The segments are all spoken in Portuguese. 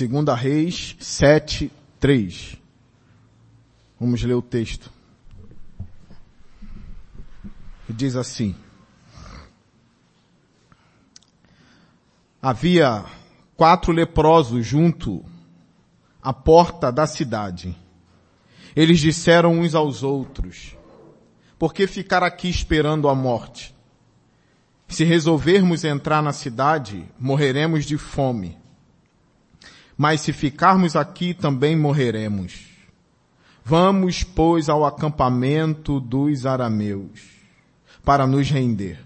Segunda Reis 7, 3. Vamos ler o texto. Diz assim. Havia quatro leprosos junto à porta da cidade. Eles disseram uns aos outros, por que ficar aqui esperando a morte? Se resolvermos entrar na cidade, morreremos de fome. Mas se ficarmos aqui, também morreremos. Vamos, pois, ao acampamento dos arameus, para nos render.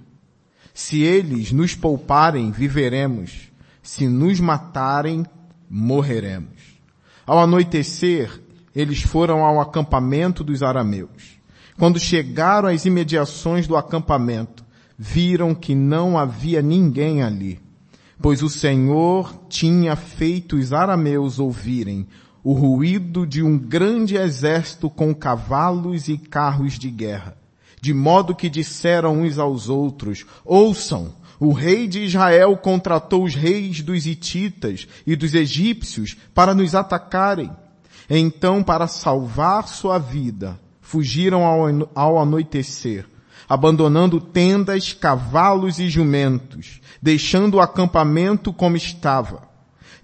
Se eles nos pouparem, viveremos. Se nos matarem, morreremos. Ao anoitecer, eles foram ao acampamento dos arameus. Quando chegaram às imediações do acampamento, viram que não havia ninguém ali, pois o Senhor tinha feito os arameus ouvirem o ruído de um grande exército com cavalos e carros de guerra, de modo que disseram uns aos outros, ouçam, o rei de Israel contratou os reis dos hititas e dos egípcios para nos atacarem. Então, para salvar sua vida, fugiram ao, anoitecer abandonando tendas, cavalos e jumentos, deixando o acampamento como estava.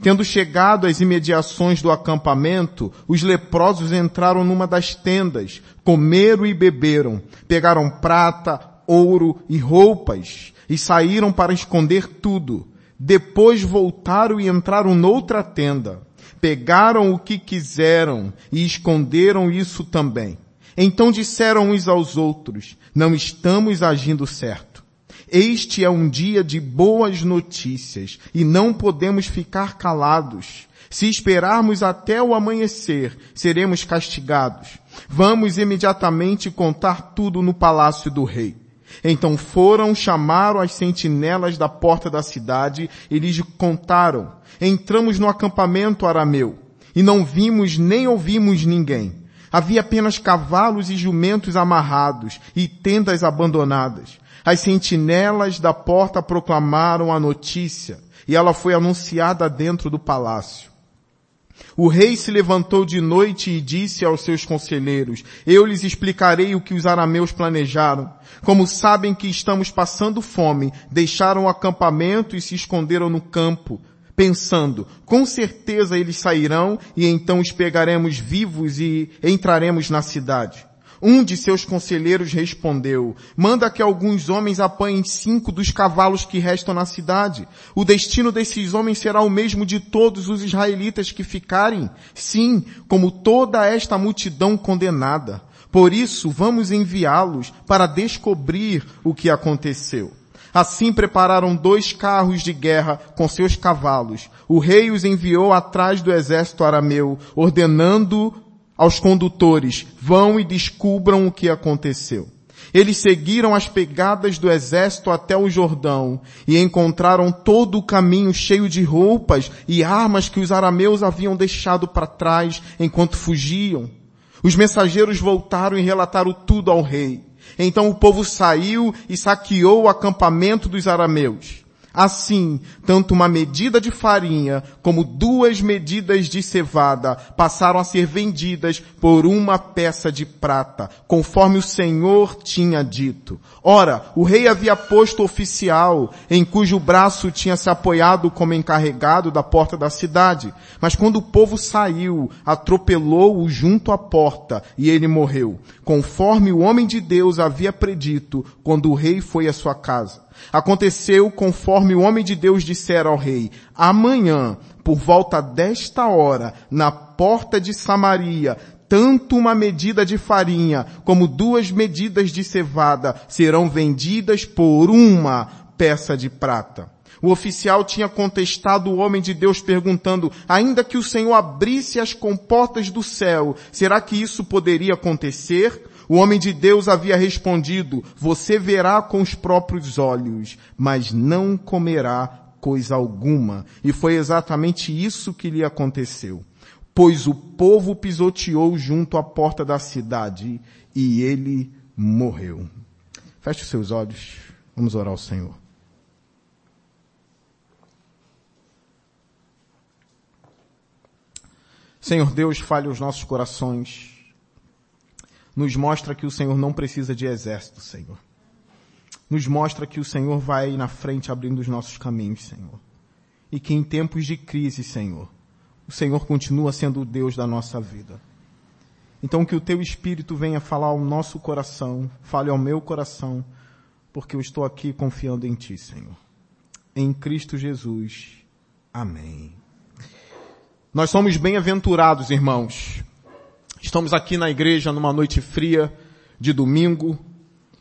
Tendo chegado às imediações do acampamento, os leprosos entraram numa das tendas, comeram e beberam, pegaram prata, ouro e roupas, e saíram para esconder tudo. Depois voltaram e entraram noutra tenda, pegaram o que quiseram e esconderam isso também. Então disseram uns aos outros, não estamos agindo certo. Este é um dia de boas notícias e não podemos ficar calados. Se esperarmos até o amanhecer, seremos castigados. Vamos imediatamente contar tudo no palácio do rei. Então foram, chamaram as sentinelas da porta da cidade e lhes contaram. Entramos no acampamento arameu e não vimos nem ouvimos ninguém. Havia apenas cavalos e jumentos amarrados e tendas abandonadas. As sentinelas da porta proclamaram a notícia e ela foi anunciada dentro do palácio. O rei se levantou de noite e disse aos seus conselheiros, eu lhes explicarei o que os arameus planejaram. Como sabem que estamos passando fome, deixaram o acampamento e se esconderam no campo pensando, com certeza eles sairão e então os pegaremos vivos e entraremos na cidade. Um de seus conselheiros respondeu, manda que alguns homens apanhem cinco dos cavalos que restam na cidade. O destino desses homens será o mesmo de todos os israelitas que ficarem. Sim, como toda esta multidão condenada. Por isso, vamos enviá-los para descobrir o que aconteceu. Assim prepararam dois carros de guerra com seus cavalos. O rei os enviou atrás do exército arameu, ordenando aos condutores, vão e descubram o que aconteceu. Eles seguiram as pegadas do exército até o Jordão e encontraram todo o caminho cheio de roupas e armas que os arameus haviam deixado para trás enquanto fugiam. Os mensageiros voltaram e relataram tudo ao rei. Então o povo saiu e saqueou o acampamento dos arameus. Assim, tanto uma medida de farinha como duas medidas de cevada passaram a ser vendidas por uma peça de prata, conforme o Senhor tinha dito. Ora, o rei havia posto oficial, em cujo braço tinha se apoiado como encarregado da porta da cidade. Mas quando o povo saiu, atropelou-o junto à porta e ele morreu, conforme o homem de Deus havia predito quando o rei foi à sua casa. Aconteceu conforme o homem de Deus dissera ao rei, amanhã, por volta desta hora, na porta de Samaria, tanto uma medida de farinha como duas medidas de cevada serão vendidas por uma peça de prata. O oficial tinha contestado o homem de Deus perguntando, ainda que o Senhor abrisse as comportas do céu, será que isso poderia acontecer? O homem de Deus havia respondido, você verá com os próprios olhos, mas não comerá coisa alguma. E foi exatamente isso que lhe aconteceu. Pois o povo pisoteou junto à porta da cidade e ele morreu. Feche os seus olhos. Vamos orar ao Senhor. Senhor Deus, fale os nossos corações. Nos mostra que o Senhor não precisa de exército, Senhor. Nos mostra que o Senhor vai na frente abrindo os nossos caminhos, Senhor. E que em tempos de crise, Senhor, o Senhor continua sendo o Deus da nossa vida. Então que o teu Espírito venha falar ao nosso coração, fale ao meu coração, porque eu estou aqui confiando em Ti, Senhor. Em Cristo Jesus. Amém. Nós somos bem-aventurados, irmãos. Estamos aqui na igreja numa noite fria de domingo,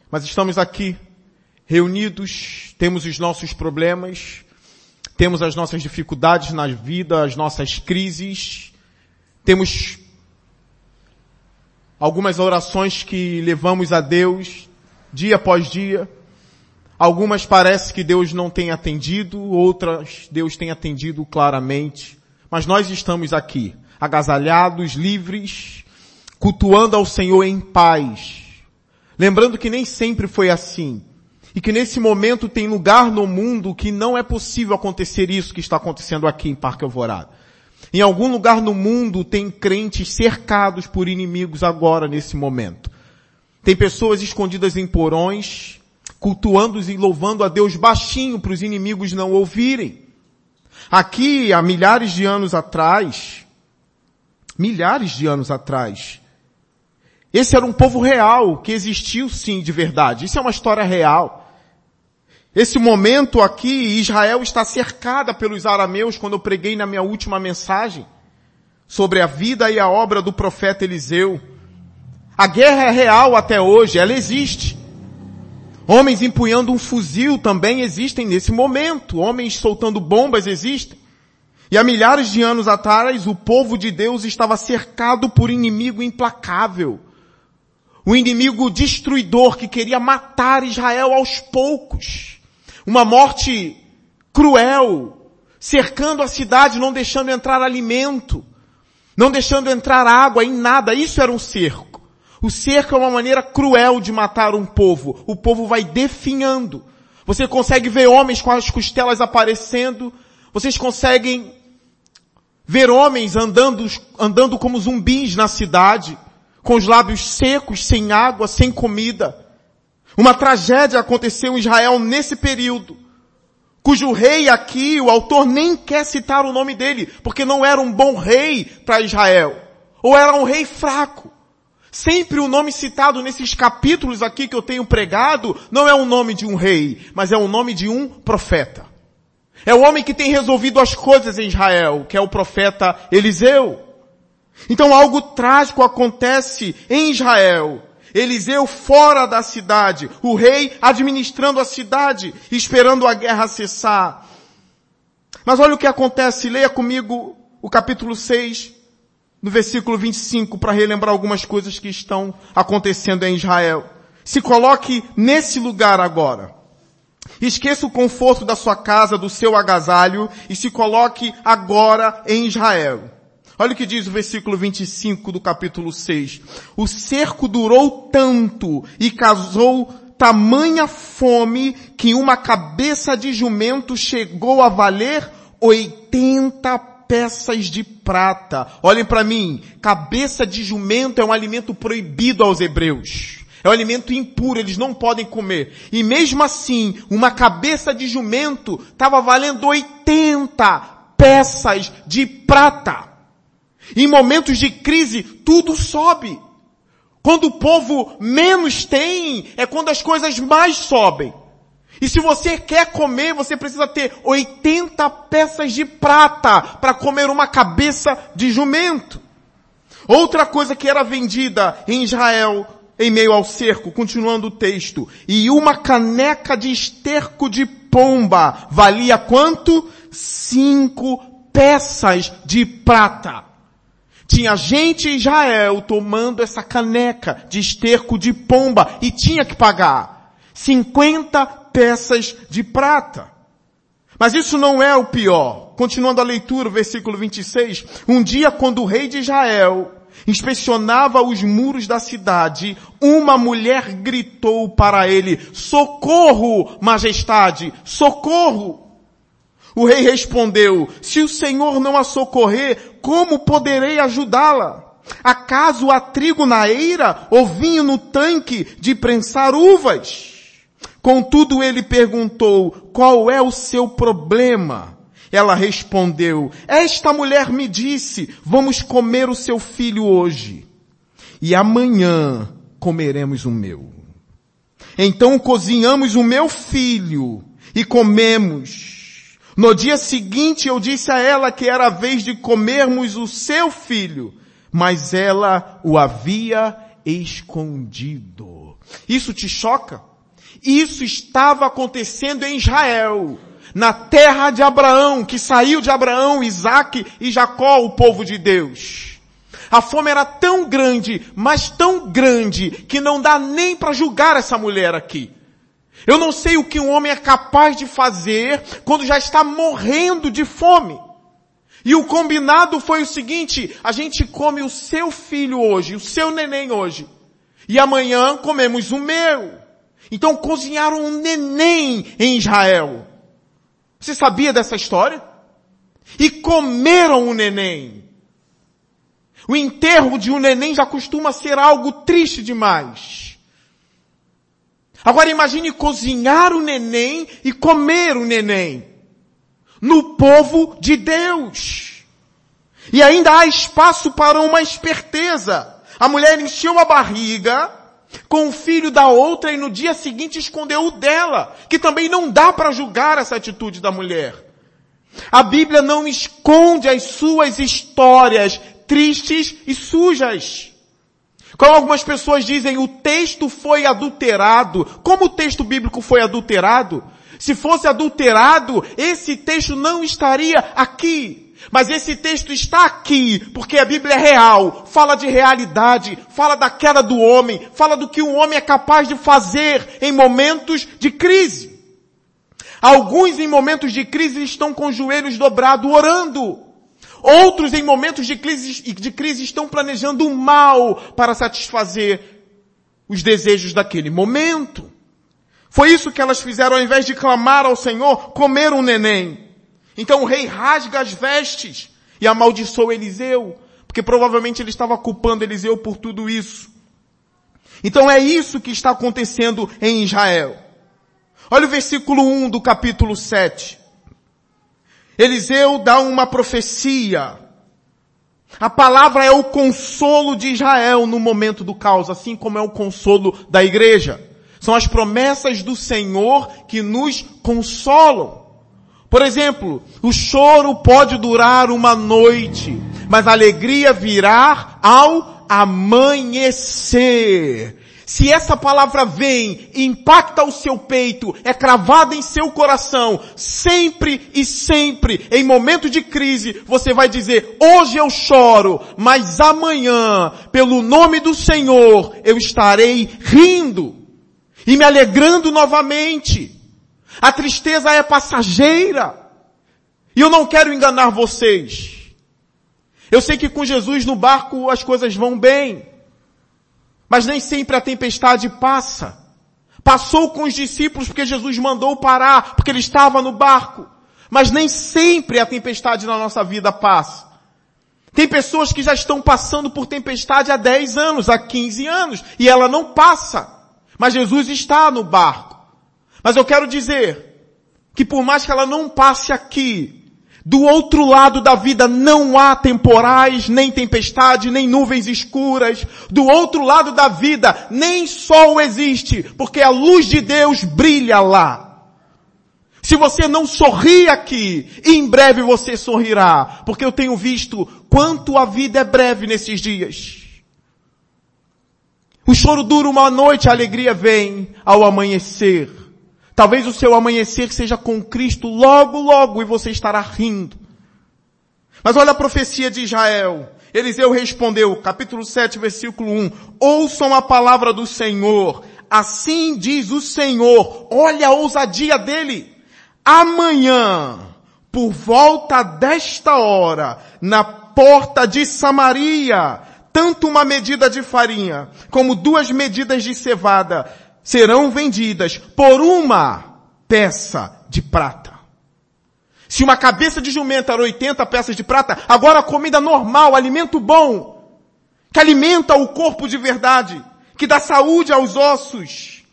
mas estamos aqui reunidos, temos os nossos problemas, temos as nossas dificuldades na vida, as nossas crises, temos algumas orações que levamos a Deus dia após dia. Algumas parece que Deus não tem atendido, outras Deus tem atendido claramente. Mas nós estamos aqui, agasalhados, livres, cultuando ao Senhor em paz. Lembrando que nem sempre foi assim. E que nesse momento tem lugar no mundo que não é possível acontecer isso que está acontecendo aqui em Parque Alvorada. Em algum lugar no mundo tem crentes cercados por inimigos agora nesse momento. Tem pessoas escondidas em porões, cultuando e louvando a Deus baixinho para os inimigos não ouvirem. Aqui, há milhares de anos atrás, milhares de anos atrás, esse era um povo real, que existiu sim de verdade. Isso é uma história real. Esse momento aqui, Israel está cercada pelos arameus quando eu preguei na minha última mensagem sobre a vida e a obra do profeta Eliseu. A guerra é real até hoje, ela existe. Homens empunhando um fuzil também existem nesse momento. Homens soltando bombas existem. E há milhares de anos atrás, o povo de Deus estava cercado por inimigo implacável. O inimigo destruidor que queria matar Israel aos poucos. Uma morte cruel, cercando a cidade, não deixando entrar alimento, não deixando entrar água em nada. Isso era um cerco. O cerco é uma maneira cruel de matar um povo. O povo vai definhando. Você consegue ver homens com as costelas aparecendo. Vocês conseguem ver homens andando, andando como zumbis na cidade, com os lábios secos, sem água, sem comida. Uma tragédia aconteceu em Israel nesse período, cujo rei aqui, o autor nem quer citar o nome dele, porque não era um bom rei para Israel, ou era um rei fraco. Sempre o nome citado nesses capítulos aqui que eu tenho pregado não é o nome de um rei, mas é o nome de um profeta. É o homem que tem resolvido as coisas em Israel, que é o profeta Eliseu. Então algo trágico acontece em Israel Eliseu fora da cidade, o rei administrando a cidade, esperando a guerra cessar. Mas olha o que acontece, leia comigo o capítulo 6, no versículo 25, para relembrar algumas coisas que estão acontecendo em Israel. Se coloque nesse lugar agora. Esqueça o conforto da sua casa, do seu agasalho, e se coloque agora em Israel. Olha o que diz o versículo 25 do capítulo 6. O cerco durou tanto e causou tamanha fome que uma cabeça de jumento chegou a valer 80 peças de prata. Olhem para mim, cabeça de jumento é um alimento proibido aos hebreus. É um alimento impuro, eles não podem comer. E mesmo assim, uma cabeça de jumento estava valendo 80 peças de prata. Em momentos de crise, tudo sobe. Quando o povo menos tem, é quando as coisas mais sobem. E se você quer comer, você precisa ter 80 peças de prata para comer uma cabeça de jumento. Outra coisa que era vendida em Israel, em meio ao cerco, continuando o texto, e uma caneca de esterco de pomba valia quanto? Cinco peças de prata. Tinha gente em Israel tomando essa caneca de esterco de pomba e tinha que pagar 50 peças de prata. Mas isso não é o pior. Continuando a leitura, versículo 26. Um dia quando o rei de Israel inspecionava os muros da cidade, uma mulher gritou para ele, socorro, majestade, socorro! O rei respondeu, se o Senhor não a socorrer, como poderei ajudá-la? Acaso há trigo na eira ou vinho no tanque de prensar uvas? Contudo ele perguntou, qual é o seu problema? Ela respondeu, esta mulher me disse, vamos comer o seu filho hoje e amanhã comeremos o meu. Então cozinhamos o meu filho e comemos. No dia seguinte eu disse a ela que era a vez de comermos o seu filho, mas ela o havia escondido. Isso te choca? Isso estava acontecendo em Israel, na terra de Abraão, que saiu de Abraão, Isaac e Jacó, o povo de Deus. A fome era tão grande, mas tão grande, que não dá nem para julgar essa mulher aqui. Eu não sei o que um homem é capaz de fazer quando já está morrendo de fome. E o combinado foi o seguinte, a gente come o seu filho hoje, o seu neném hoje. E amanhã comemos o meu. Então cozinharam um neném em Israel. Você sabia dessa história? E comeram o neném. O enterro de um neném já costuma ser algo triste demais. Agora imagine cozinhar o neném e comer o neném. No povo de Deus. E ainda há espaço para uma esperteza. A mulher encheu a barriga com o filho da outra e no dia seguinte escondeu o dela, que também não dá para julgar essa atitude da mulher. A Bíblia não esconde as suas histórias tristes e sujas. Como algumas pessoas dizem, o texto foi adulterado. Como o texto bíblico foi adulterado? Se fosse adulterado, esse texto não estaria aqui. Mas esse texto está aqui, porque a Bíblia é real, fala de realidade, fala da queda do homem, fala do que um homem é capaz de fazer em momentos de crise. Alguns em momentos de crise estão com os joelhos dobrados orando. Outros em momentos de crise, de crise estão planejando o mal para satisfazer os desejos daquele momento. Foi isso que elas fizeram ao invés de clamar ao Senhor, comer um neném. Então o rei rasga as vestes e amaldiçoa Eliseu, porque provavelmente ele estava culpando Eliseu por tudo isso. Então é isso que está acontecendo em Israel. Olha o versículo 1 do capítulo 7. Eliseu dá uma profecia. A palavra é o consolo de Israel no momento do caos, assim como é o consolo da igreja. São as promessas do Senhor que nos consolam. Por exemplo, o choro pode durar uma noite, mas a alegria virá ao amanhecer. Se essa palavra vem, impacta o seu peito, é cravada em seu coração, sempre e sempre, em momento de crise, você vai dizer, hoje eu choro, mas amanhã, pelo nome do Senhor, eu estarei rindo e me alegrando novamente. A tristeza é passageira. E eu não quero enganar vocês. Eu sei que com Jesus no barco as coisas vão bem. Mas nem sempre a tempestade passa. Passou com os discípulos porque Jesus mandou parar, porque ele estava no barco. Mas nem sempre a tempestade na nossa vida passa. Tem pessoas que já estão passando por tempestade há 10 anos, há 15 anos, e ela não passa. Mas Jesus está no barco. Mas eu quero dizer que por mais que ela não passe aqui, do outro lado da vida não há temporais, nem tempestade, nem nuvens escuras. Do outro lado da vida nem sol existe, porque a luz de Deus brilha lá. Se você não sorri aqui, em breve você sorrirá, porque eu tenho visto quanto a vida é breve nesses dias. O choro dura uma noite, a alegria vem ao amanhecer. Talvez o seu amanhecer seja com Cristo logo, logo e você estará rindo. Mas olha a profecia de Israel. Eliseu respondeu, capítulo 7, versículo 1. Ouçam a palavra do Senhor. Assim diz o Senhor. Olha a ousadia dele. Amanhã, por volta desta hora, na porta de Samaria, tanto uma medida de farinha como duas medidas de cevada serão vendidas por uma peça de prata. Se uma cabeça de jumento era 80 peças de prata, agora comida normal, alimento bom, que alimenta o corpo de verdade, que dá saúde aos ossos,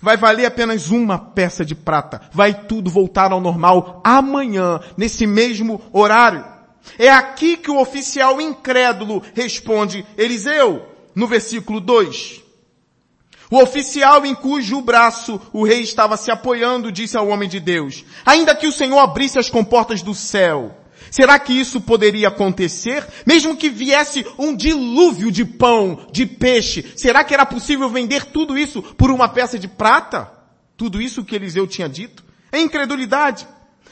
vai valer apenas uma peça de prata. Vai tudo voltar ao normal amanhã, nesse mesmo horário. É aqui que o oficial incrédulo responde, Eliseu, no versículo 2. O oficial em cujo braço o rei estava se apoiando disse ao homem de Deus, ainda que o Senhor abrisse as comportas do céu, será que isso poderia acontecer? Mesmo que viesse um dilúvio de pão, de peixe, será que era possível vender tudo isso por uma peça de prata? Tudo isso que Eliseu tinha dito? É incredulidade.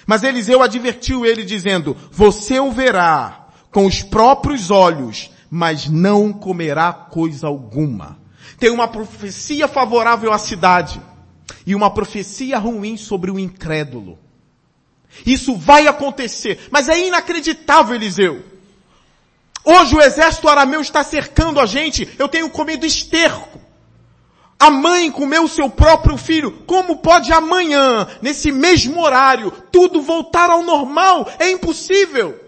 Mas Eliseu advertiu ele dizendo, você o verá com os próprios olhos, mas não comerá coisa alguma. Tem uma profecia favorável à cidade e uma profecia ruim sobre o incrédulo. Isso vai acontecer, mas é inacreditável, Eliseu. Hoje o exército arameu está cercando a gente, eu tenho comido esterco. A mãe comeu seu próprio filho. Como pode amanhã, nesse mesmo horário, tudo voltar ao normal? É impossível.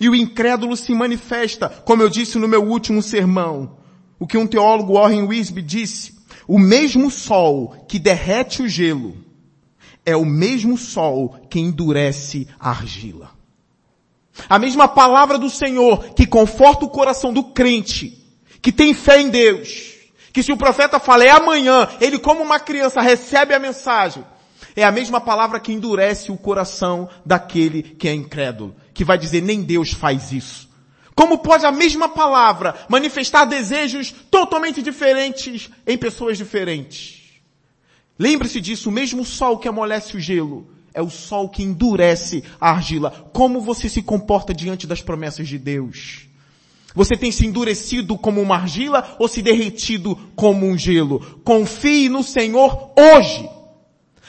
E o incrédulo se manifesta, como eu disse no meu último sermão. O que um teólogo Warren Wisby disse. O mesmo sol que derrete o gelo é o mesmo sol que endurece a argila. A mesma palavra do Senhor que conforta o coração do crente que tem fé em Deus, que se o profeta fala é amanhã, ele como uma criança recebe a mensagem, é a mesma palavra que endurece o coração daquele que é incrédulo, que vai dizer nem Deus faz isso. Como pode a mesma palavra manifestar desejos totalmente diferentes em pessoas diferentes? Lembre-se disso, o mesmo sol que amolece o gelo é o sol que endurece a argila. Como você se comporta diante das promessas de Deus? Você tem se endurecido como uma argila ou se derretido como um gelo? Confie no Senhor hoje.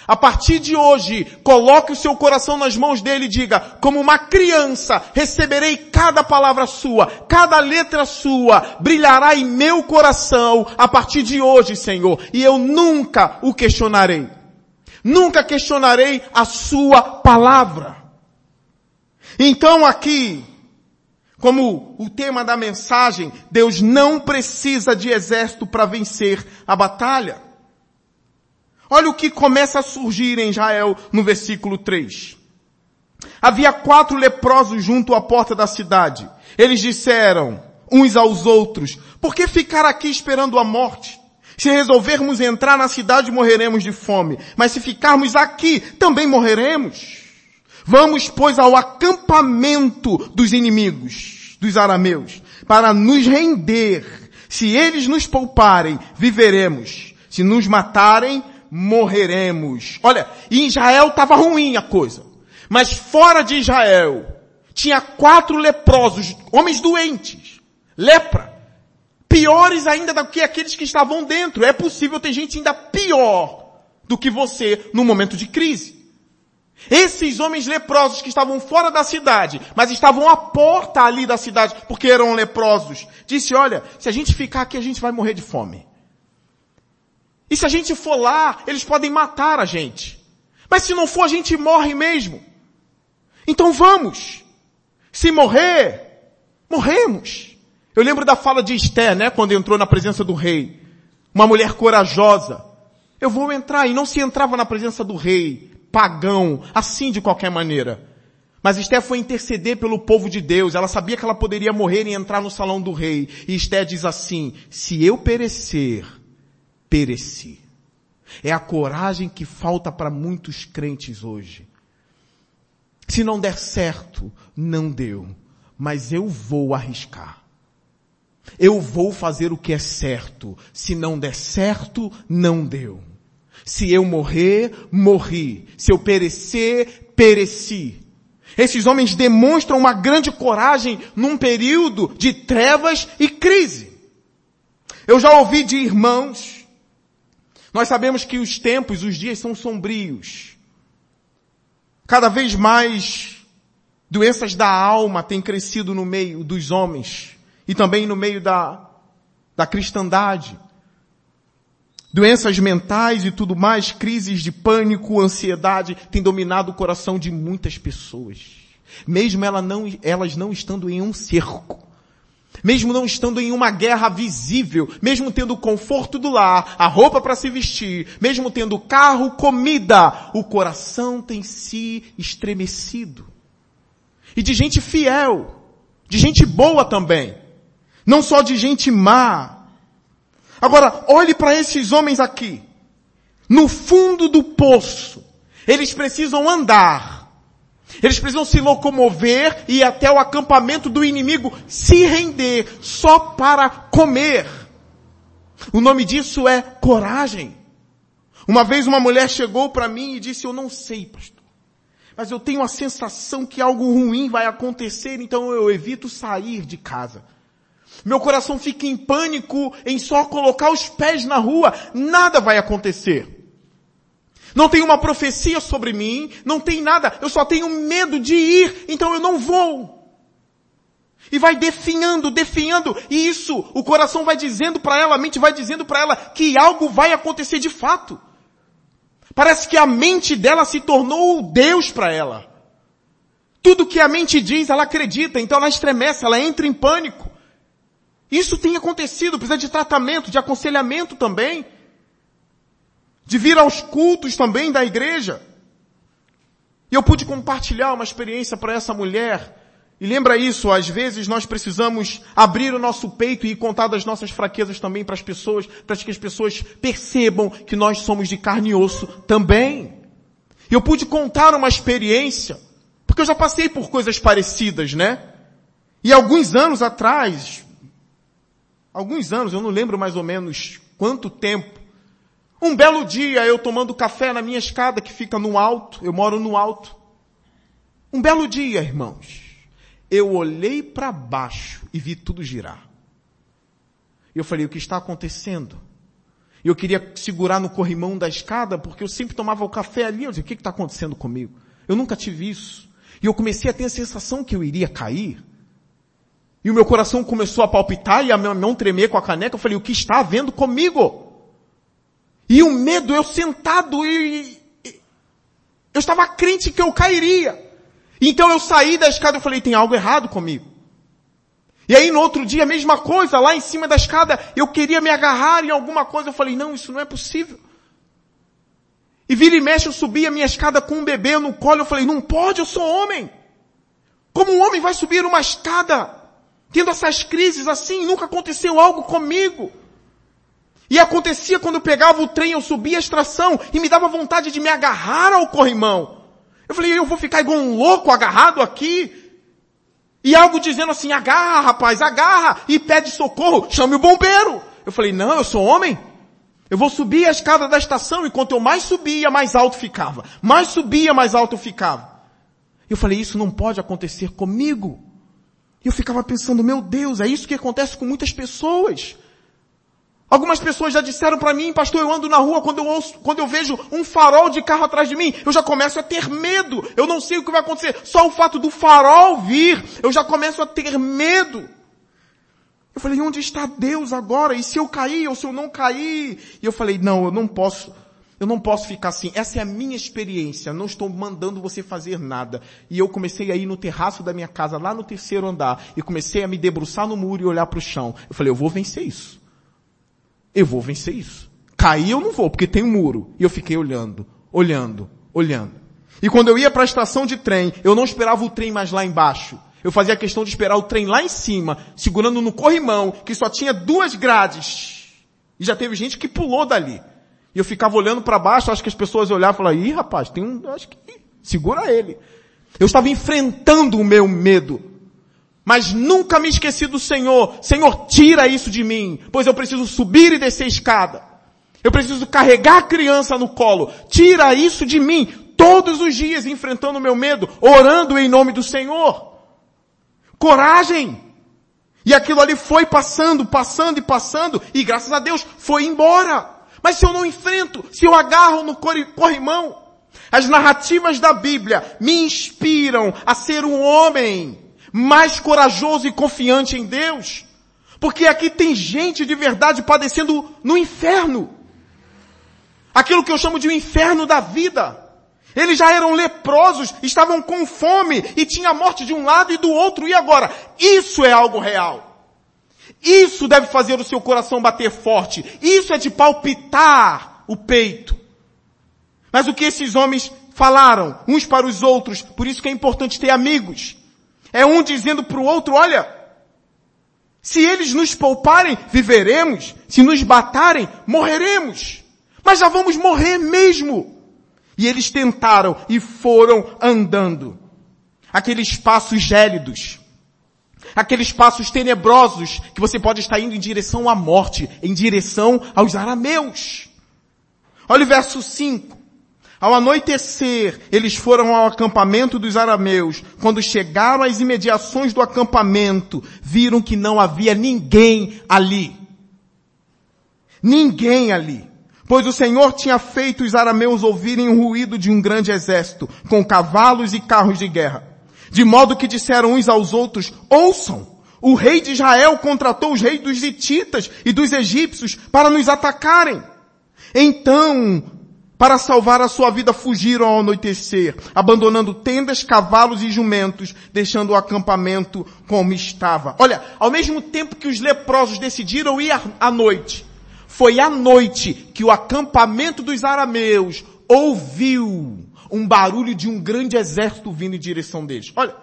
A partir de hoje, coloque o seu coração nas mãos dele e diga, como uma criança, receberei cada palavra sua, cada letra sua, brilhará em meu coração a partir de hoje, Senhor, e eu nunca o questionarei. Nunca questionarei a sua palavra. Então aqui, como o tema da mensagem, Deus não precisa de exército para vencer a batalha. Olha o que começa a surgir em Israel no versículo 3. Havia quatro leprosos junto à porta da cidade. Eles disseram uns aos outros, por que ficar aqui esperando a morte? Se resolvermos entrar na cidade, morreremos de fome. Mas se ficarmos aqui, também morreremos. Vamos, pois, ao acampamento dos inimigos, dos arameus, para nos render. Se eles nos pouparem, viveremos. Se nos matarem, morreremos. Olha, em Israel estava ruim a coisa. Mas fora de Israel, tinha quatro leprosos, homens doentes, lepra, piores ainda do que aqueles que estavam dentro. É possível ter gente ainda pior do que você no momento de crise. Esses homens leprosos que estavam fora da cidade, mas estavam à porta ali da cidade, porque eram leprosos, disse, olha, se a gente ficar aqui a gente vai morrer de fome. E se a gente for lá, eles podem matar a gente. Mas se não for, a gente morre mesmo. Então vamos. Se morrer, morremos. Eu lembro da fala de Esther, né, quando entrou na presença do rei. Uma mulher corajosa. Eu vou entrar, e não se entrava na presença do rei pagão, assim de qualquer maneira. Mas Esté foi interceder pelo povo de Deus. Ela sabia que ela poderia morrer e entrar no salão do rei. E Esté diz assim, se eu perecer, pereci. É a coragem que falta para muitos crentes hoje. Se não der certo, não deu. Mas eu vou arriscar. Eu vou fazer o que é certo. Se não der certo, não deu. Se eu morrer, morri. Se eu perecer, pereci. Esses homens demonstram uma grande coragem num período de trevas e crise. Eu já ouvi de irmãos, nós sabemos que os tempos, os dias são sombrios. Cada vez mais doenças da alma têm crescido no meio dos homens e também no meio da, da cristandade. Doenças mentais e tudo mais, crises de pânico, ansiedade, tem dominado o coração de muitas pessoas. Mesmo ela não, elas não estando em um cerco. Mesmo não estando em uma guerra visível, mesmo tendo o conforto do lar, a roupa para se vestir, mesmo tendo carro, comida, o coração tem se estremecido. E de gente fiel, de gente boa também. Não só de gente má, Agora, olhe para esses homens aqui. No fundo do poço. Eles precisam andar. Eles precisam se locomover e ir até o acampamento do inimigo, se render só para comer. O nome disso é coragem. Uma vez uma mulher chegou para mim e disse, eu não sei, pastor, mas eu tenho a sensação que algo ruim vai acontecer, então eu evito sair de casa. Meu coração fica em pânico em só colocar os pés na rua. Nada vai acontecer. Não tem uma profecia sobre mim, não tem nada, eu só tenho medo de ir, então eu não vou. E vai definhando, definhando, e isso, o coração vai dizendo para ela, a mente vai dizendo para ela que algo vai acontecer de fato. Parece que a mente dela se tornou o Deus para ela. Tudo que a mente diz, ela acredita, então ela estremece, ela entra em pânico. Isso tem acontecido, precisa de tratamento, de aconselhamento também. De vir aos cultos também da igreja. E eu pude compartilhar uma experiência para essa mulher. E lembra isso, às vezes nós precisamos abrir o nosso peito e contar das nossas fraquezas também para as pessoas, para que as pessoas percebam que nós somos de carne e osso também. E eu pude contar uma experiência, porque eu já passei por coisas parecidas, né? E alguns anos atrás, alguns anos, eu não lembro mais ou menos quanto tempo. Um belo dia eu tomando café na minha escada que fica no alto, eu moro no alto. Um belo dia, irmãos, eu olhei para baixo e vi tudo girar. E eu falei, o que está acontecendo? Eu queria segurar no corrimão da escada porque eu sempre tomava o café ali. Eu dizia, o que está acontecendo comigo? Eu nunca tive isso. E eu comecei a ter a sensação que eu iria cair. E o meu coração começou a palpitar e a minha mão tremer com a caneca. Eu falei, o que está havendo comigo? E o medo, eu sentado e, eu estava crente que eu cairia. Então eu saí da escada e falei, tem algo errado comigo. E aí no outro dia a mesma coisa, lá em cima da escada, eu queria me agarrar em alguma coisa. Eu falei, não, isso não é possível. E vira e mexe, eu subi a minha escada com um bebê no colo. Eu falei, não pode, eu sou homem. Como um homem vai subir uma escada? Tendo essas crises assim, nunca aconteceu algo comigo. E acontecia quando eu pegava o trem, eu subia a extração e me dava vontade de me agarrar ao corrimão. Eu falei, eu vou ficar igual um louco agarrado aqui. E algo dizendo assim, agarra rapaz, agarra e pede socorro, chame o bombeiro. Eu falei, não, eu sou homem. Eu vou subir a escada da estação e quanto eu mais subia, mais alto ficava. Mais subia, mais alto ficava. Eu falei, isso não pode acontecer comigo. E eu ficava pensando, meu Deus, é isso que acontece com muitas pessoas. Algumas pessoas já disseram para mim, pastor, eu ando na rua quando eu ouço, quando eu vejo um farol de carro atrás de mim, eu já começo a ter medo. Eu não sei o que vai acontecer. Só o fato do farol vir, eu já começo a ter medo. Eu falei, onde está Deus agora? E se eu cair ou se eu não cair? E eu falei, não, eu não posso eu não posso ficar assim. Essa é a minha experiência. Não estou mandando você fazer nada. E eu comecei a ir no terraço da minha casa, lá no terceiro andar, e comecei a me debruçar no muro e olhar para o chão. Eu falei, eu vou vencer isso. Eu vou vencer isso. Cair eu não vou, porque tem um muro. E eu fiquei olhando, olhando, olhando. E quando eu ia para a estação de trem, eu não esperava o trem mais lá embaixo. Eu fazia questão de esperar o trem lá em cima, segurando no corrimão, que só tinha duas grades. E já teve gente que pulou dali. E eu ficava olhando para baixo, acho que as pessoas olhavam e falavam, ih rapaz, tem um, acho que, segura ele. Eu estava enfrentando o meu medo. Mas nunca me esqueci do Senhor. Senhor, tira isso de mim, pois eu preciso subir e descer a escada. Eu preciso carregar a criança no colo. Tira isso de mim todos os dias enfrentando o meu medo, orando em nome do Senhor. Coragem. E aquilo ali foi passando, passando e passando, e graças a Deus foi embora. Mas se eu não enfrento, se eu agarro no corrimão, as narrativas da Bíblia me inspiram a ser um homem mais corajoso e confiante em Deus. Porque aqui tem gente de verdade padecendo no inferno. Aquilo que eu chamo de o inferno da vida. Eles já eram leprosos, estavam com fome e tinha a morte de um lado e do outro. E agora? Isso é algo real. Isso deve fazer o seu coração bater forte. Isso é de palpitar o peito. Mas o que esses homens falaram uns para os outros, por isso que é importante ter amigos. É um dizendo para o outro, olha, se eles nos pouparem, viveremos. Se nos batarem, morreremos. Mas já vamos morrer mesmo. E eles tentaram e foram andando. Aqueles passos gélidos. Aqueles passos tenebrosos que você pode estar indo em direção à morte, em direção aos arameus. Olha o verso 5. Ao anoitecer, eles foram ao acampamento dos arameus. Quando chegaram às imediações do acampamento, viram que não havia ninguém ali. Ninguém ali. Pois o Senhor tinha feito os arameus ouvirem o ruído de um grande exército, com cavalos e carros de guerra. De modo que disseram uns aos outros, ouçam, o rei de Israel contratou os reis dos hititas e dos egípcios para nos atacarem. Então para salvar a sua vida fugiram ao anoitecer, abandonando tendas, cavalos e jumentos, deixando o acampamento como estava. Olha, ao mesmo tempo que os leprosos decidiram ir à noite, foi à noite que o acampamento dos arameus ouviu um barulho de um grande exército vindo em direção deles. Olha,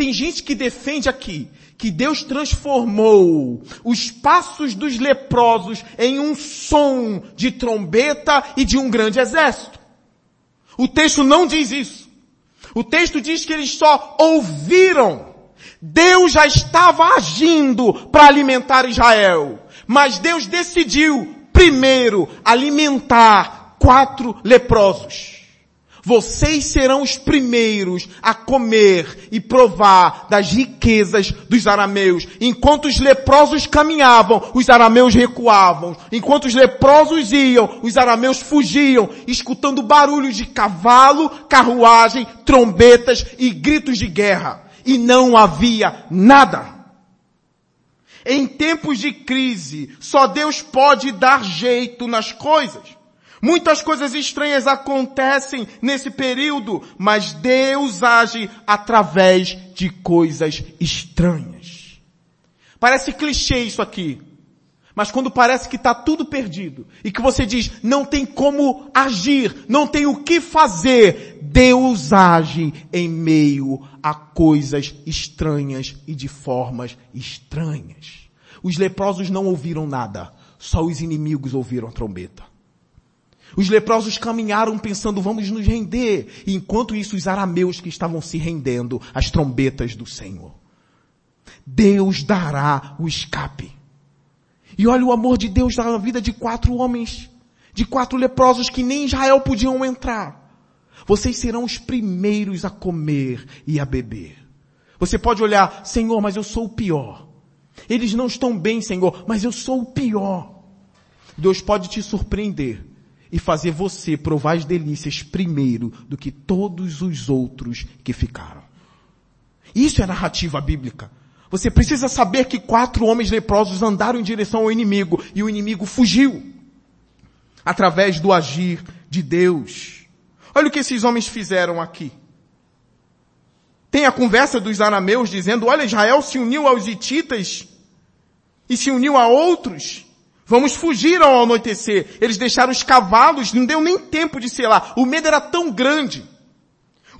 tem gente que defende aqui que Deus transformou os passos dos leprosos em um som de trombeta e de um grande exército. O texto não diz isso. O texto diz que eles só ouviram. Deus já estava agindo para alimentar Israel. Mas Deus decidiu primeiro alimentar quatro leprosos. Vocês serão os primeiros a comer e provar das riquezas dos arameus. Enquanto os leprosos caminhavam, os arameus recuavam. Enquanto os leprosos iam, os arameus fugiam, escutando barulhos de cavalo, carruagem, trombetas e gritos de guerra. E não havia nada. Em tempos de crise, só Deus pode dar jeito nas coisas. Muitas coisas estranhas acontecem nesse período, mas Deus age através de coisas estranhas. Parece clichê isso aqui. Mas quando parece que está tudo perdido e que você diz, não tem como agir, não tem o que fazer, Deus age em meio a coisas estranhas e de formas estranhas. Os leprosos não ouviram nada, só os inimigos ouviram a trombeta. Os leprosos caminharam pensando, vamos nos render. E enquanto isso, os arameus que estavam se rendendo às trombetas do Senhor. Deus dará o escape. E olha o amor de Deus na vida de quatro homens, de quatro leprosos que nem Israel podiam entrar. Vocês serão os primeiros a comer e a beber. Você pode olhar, Senhor, mas eu sou o pior. Eles não estão bem, Senhor, mas eu sou o pior. Deus pode te surpreender e fazer você provar as delícias primeiro do que todos os outros que ficaram. Isso é narrativa bíblica. Você precisa saber que quatro homens leprosos andaram em direção ao inimigo e o inimigo fugiu. Através do agir de Deus. Olha o que esses homens fizeram aqui. Tem a conversa dos arameus dizendo, olha Israel se uniu aos hititas e se uniu a outros Vamos fugir ao anoitecer. Eles deixaram os cavalos, não deu nem tempo de lá. O medo era tão grande.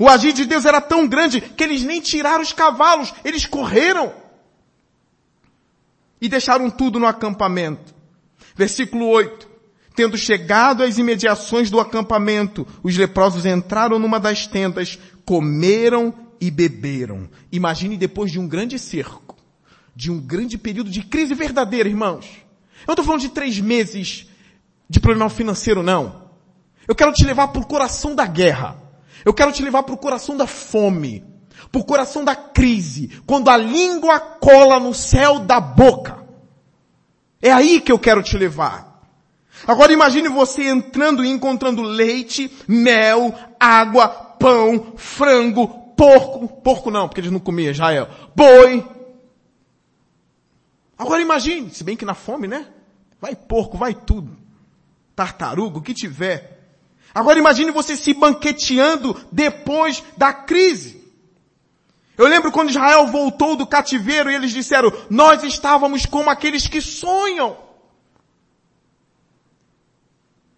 O agir de Deus era tão grande que eles nem tiraram os cavalos, eles correram. E deixaram tudo no acampamento. Versículo 8. Tendo chegado às imediações do acampamento, os leprosos entraram numa das tendas, comeram e beberam. Imagine depois de um grande cerco, de um grande período de crise verdadeira, irmãos eu não estou falando de três meses de problema financeiro, não. Eu quero te levar para o coração da guerra. Eu quero te levar para o coração da fome. Para o coração da crise. Quando a língua cola no céu da boca. É aí que eu quero te levar. Agora imagine você entrando e encontrando leite, mel, água, pão, frango, porco. Porco não, porque eles não comiam Israel. Boi, Agora imagine, se bem que na fome, né? Vai porco, vai tudo. tartaruga, o que tiver. Agora imagine você se banqueteando depois da crise. Eu lembro quando Israel voltou do cativeiro e eles disseram, nós estávamos como aqueles que sonham.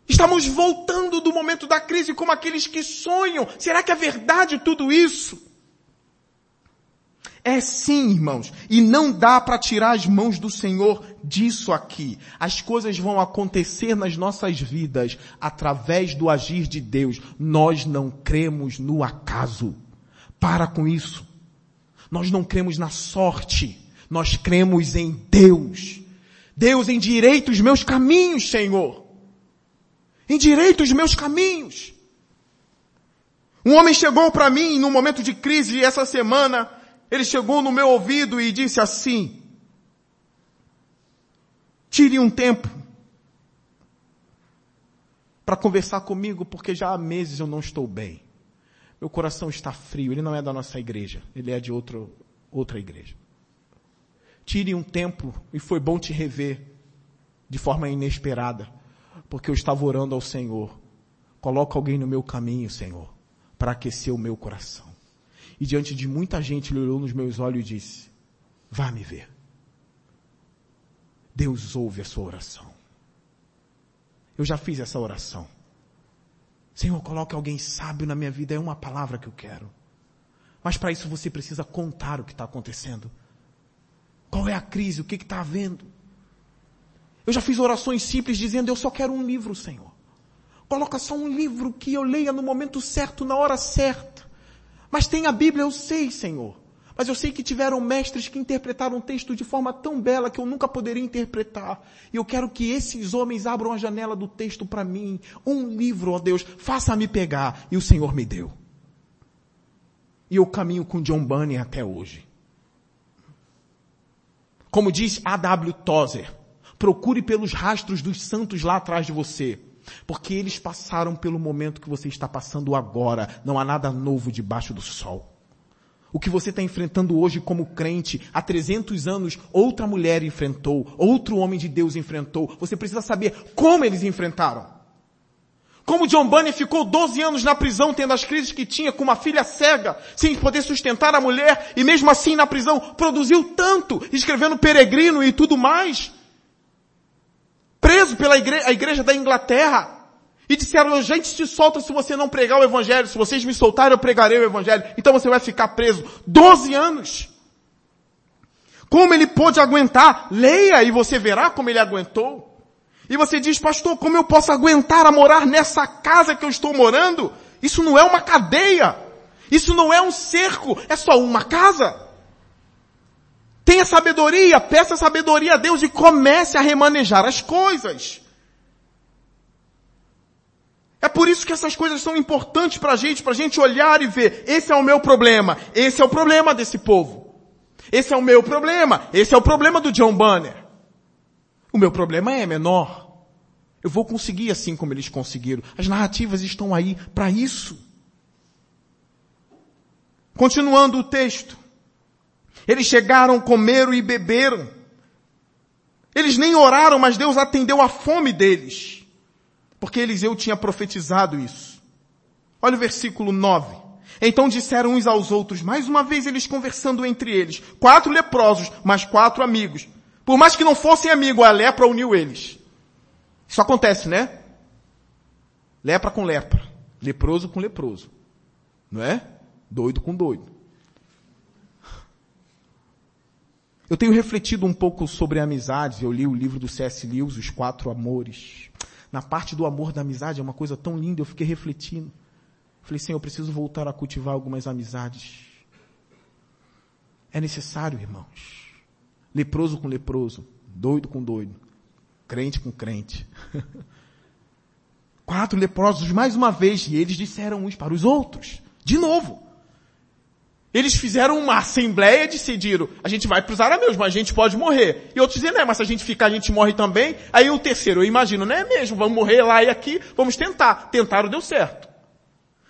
Estamos voltando do momento da crise como aqueles que sonham. Será que é verdade tudo isso? É sim, irmãos, e não dá para tirar as mãos do Senhor disso aqui. As coisas vão acontecer nas nossas vidas através do agir de Deus. Nós não cremos no acaso. Para com isso. Nós não cremos na sorte. Nós cremos em Deus. Deus endireita os meus caminhos, Senhor. Endireita os meus caminhos. Um homem chegou para mim num momento de crise essa semana ele chegou no meu ouvido e disse assim, tire um tempo para conversar comigo, porque já há meses eu não estou bem. Meu coração está frio, ele não é da nossa igreja, ele é de outro, outra igreja. Tire um tempo e foi bom te rever de forma inesperada, porque eu estava orando ao Senhor. Coloca alguém no meu caminho, Senhor, para aquecer o meu coração. E diante de muita gente, ele olhou nos meus olhos e disse, vá me ver. Deus ouve a sua oração. Eu já fiz essa oração. Senhor, coloque alguém sábio na minha vida, é uma palavra que eu quero. Mas para isso você precisa contar o que está acontecendo. Qual é a crise? O que está havendo? Eu já fiz orações simples dizendo, eu só quero um livro, Senhor. Coloca só um livro que eu leia no momento certo, na hora certa. Mas tem a Bíblia, eu sei, Senhor. Mas eu sei que tiveram mestres que interpretaram o texto de forma tão bela que eu nunca poderia interpretar. E eu quero que esses homens abram a janela do texto para mim. Um livro, ó Deus, faça-me pegar. E o Senhor me deu. E eu caminho com John Bunyan até hoje. Como diz A.W. Tozer, procure pelos rastros dos santos lá atrás de você. Porque eles passaram pelo momento que você está passando agora. Não há nada novo debaixo do sol. O que você está enfrentando hoje como crente, há 300 anos, outra mulher enfrentou, outro homem de Deus enfrentou. Você precisa saber como eles enfrentaram. Como John Bunyan ficou 12 anos na prisão tendo as crises que tinha com uma filha cega, sem poder sustentar a mulher, e mesmo assim na prisão produziu tanto, escrevendo peregrino e tudo mais preso pela igreja, a igreja da Inglaterra. E disseram, a gente te solta se você não pregar o evangelho. Se vocês me soltarem, eu pregarei o evangelho. Então você vai ficar preso. Doze anos. Como ele pôde aguentar? Leia e você verá como ele aguentou. E você diz, pastor, como eu posso aguentar a morar nessa casa que eu estou morando? Isso não é uma cadeia. Isso não é um cerco. É só uma casa. Tenha sabedoria, peça sabedoria a Deus e comece a remanejar as coisas. É por isso que essas coisas são importantes para a gente, para a gente olhar e ver, esse é o meu problema, esse é o problema desse povo. Esse é o meu problema, esse é o problema do John Banner. O meu problema é menor. Eu vou conseguir assim como eles conseguiram. As narrativas estão aí para isso. Continuando o texto. Eles chegaram, comeram e beberam. Eles nem oraram, mas Deus atendeu a fome deles. Porque Eliseu tinha profetizado isso. Olha o versículo 9. Então disseram uns aos outros, mais uma vez eles conversando entre eles, quatro leprosos, mais quatro amigos. Por mais que não fossem amigos, a lepra uniu eles. Isso acontece, né? Lepra com lepra. Leproso com leproso. Não é? Doido com doido. Eu tenho refletido um pouco sobre amizades. Eu li o livro do C.S. Lewis, Os Quatro Amores. Na parte do amor da amizade é uma coisa tão linda, eu fiquei refletindo. Falei, Senhor, eu preciso voltar a cultivar algumas amizades. É necessário, irmãos. Leproso com leproso, doido com doido, crente com crente. Quatro leprosos mais uma vez, e eles disseram uns para os outros. De novo. Eles fizeram uma assembleia e decidiram, a gente vai para os arameus, mas a gente pode morrer. E outros diziam, não, mas se a gente ficar, a gente morre também. Aí o terceiro, eu imagino, não é mesmo, vamos morrer lá e aqui, vamos tentar. Tentaram, deu certo.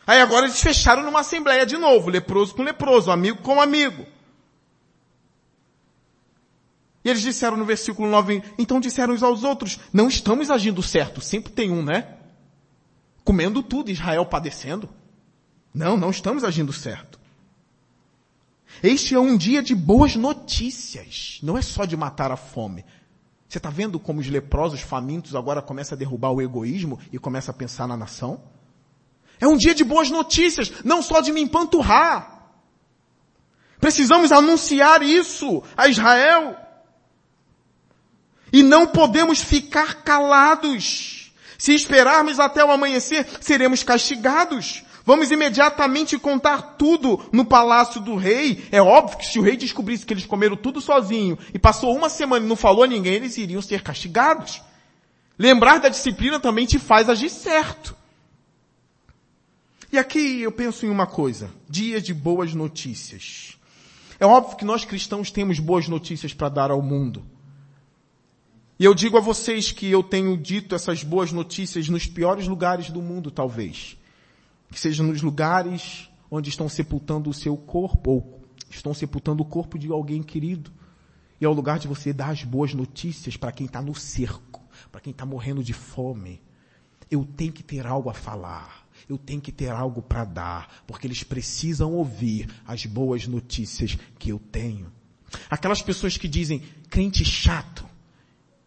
Aí agora eles fecharam numa assembleia de novo, leproso com leproso, amigo com amigo. E eles disseram no versículo 9, então disseram uns aos outros, não estamos agindo certo, sempre tem um, né? Comendo tudo, Israel padecendo. Não, não estamos agindo certo. Este é um dia de boas notícias, não é só de matar a fome. Você está vendo como os leprosos famintos agora começam a derrubar o egoísmo e começam a pensar na nação? É um dia de boas notícias, não só de me empanturrar. Precisamos anunciar isso a Israel. E não podemos ficar calados. Se esperarmos até o amanhecer, seremos castigados. Vamos imediatamente contar tudo no palácio do rei. É óbvio que se o rei descobrisse que eles comeram tudo sozinho e passou uma semana e não falou a ninguém, eles iriam ser castigados. Lembrar da disciplina também te faz agir certo. E aqui eu penso em uma coisa. Dia de boas notícias. É óbvio que nós cristãos temos boas notícias para dar ao mundo. E eu digo a vocês que eu tenho dito essas boas notícias nos piores lugares do mundo, talvez. Que seja nos lugares onde estão sepultando o seu corpo, ou estão sepultando o corpo de alguém querido. E é o lugar de você dar as boas notícias para quem está no cerco, para quem está morrendo de fome. Eu tenho que ter algo a falar. Eu tenho que ter algo para dar, porque eles precisam ouvir as boas notícias que eu tenho. Aquelas pessoas que dizem, crente chato,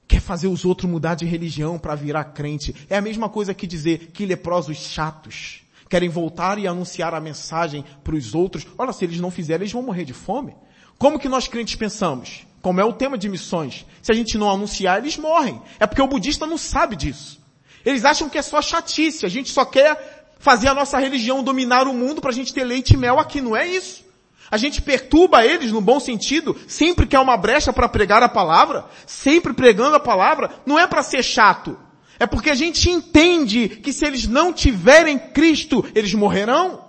quer fazer os outros mudar de religião para virar crente. É a mesma coisa que dizer que leprosos chatos querem voltar e anunciar a mensagem para os outros. Olha, se eles não fizerem, eles vão morrer de fome. Como que nós crentes pensamos? Como é o tema de missões? Se a gente não anunciar, eles morrem. É porque o budista não sabe disso. Eles acham que é só chatice. A gente só quer fazer a nossa religião dominar o mundo para a gente ter leite e mel aqui. Não é isso. A gente perturba eles no bom sentido, sempre que há uma brecha para pregar a palavra, sempre pregando a palavra, não é para ser chato. É porque a gente entende que se eles não tiverem Cristo, eles morrerão.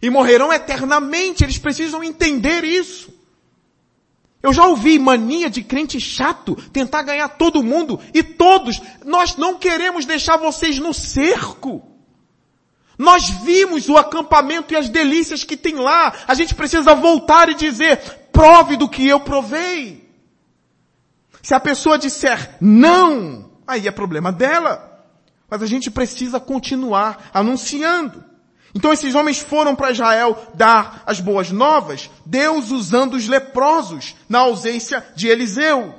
E morrerão eternamente, eles precisam entender isso. Eu já ouvi mania de crente chato tentar ganhar todo mundo e todos, nós não queremos deixar vocês no cerco. Nós vimos o acampamento e as delícias que tem lá. A gente precisa voltar e dizer, prove do que eu provei. Se a pessoa disser não, aí é problema dela. Mas a gente precisa continuar anunciando. Então esses homens foram para Israel dar as boas novas, Deus usando os leprosos na ausência de Eliseu.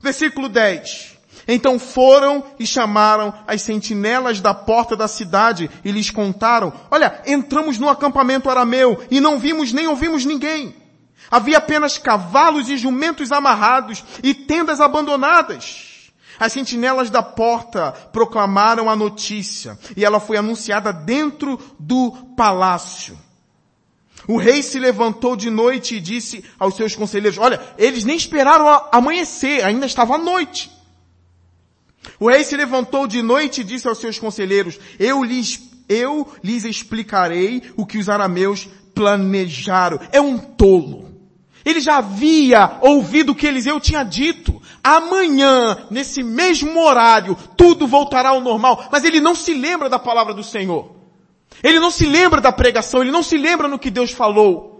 Versículo 10. Então foram e chamaram as sentinelas da porta da cidade e lhes contaram, olha, entramos no acampamento arameu e não vimos nem ouvimos ninguém. Havia apenas cavalos e jumentos amarrados e tendas abandonadas. As sentinelas da porta proclamaram a notícia e ela foi anunciada dentro do palácio. O rei se levantou de noite e disse aos seus conselheiros, olha, eles nem esperaram amanhecer, ainda estava à noite. O rei se levantou de noite e disse aos seus conselheiros, eu lhes, eu lhes explicarei o que os arameus planejaram. É um tolo. Ele já havia ouvido o que Eliseu tinha dito. Amanhã, nesse mesmo horário, tudo voltará ao normal. Mas ele não se lembra da palavra do Senhor. Ele não se lembra da pregação, ele não se lembra no que Deus falou.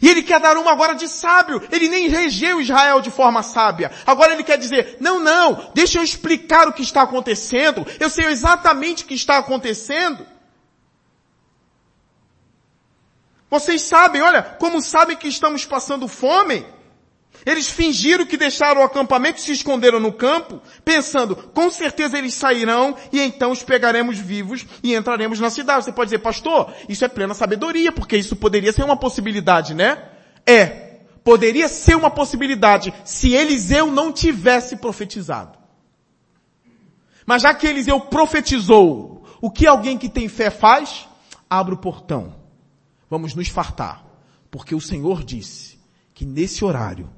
E ele quer dar uma agora de sábio. Ele nem regeu Israel de forma sábia. Agora ele quer dizer, não, não, deixa eu explicar o que está acontecendo. Eu sei exatamente o que está acontecendo. Vocês sabem, olha, como sabem que estamos passando fome? Eles fingiram que deixaram o acampamento e se esconderam no campo, pensando, com certeza eles sairão e então os pegaremos vivos e entraremos na cidade. Você pode dizer, pastor, isso é plena sabedoria, porque isso poderia ser uma possibilidade, né? É. Poderia ser uma possibilidade se Eliseu não tivesse profetizado. Mas já que Eliseu profetizou, o que alguém que tem fé faz? Abre o portão. Vamos nos fartar. Porque o Senhor disse que nesse horário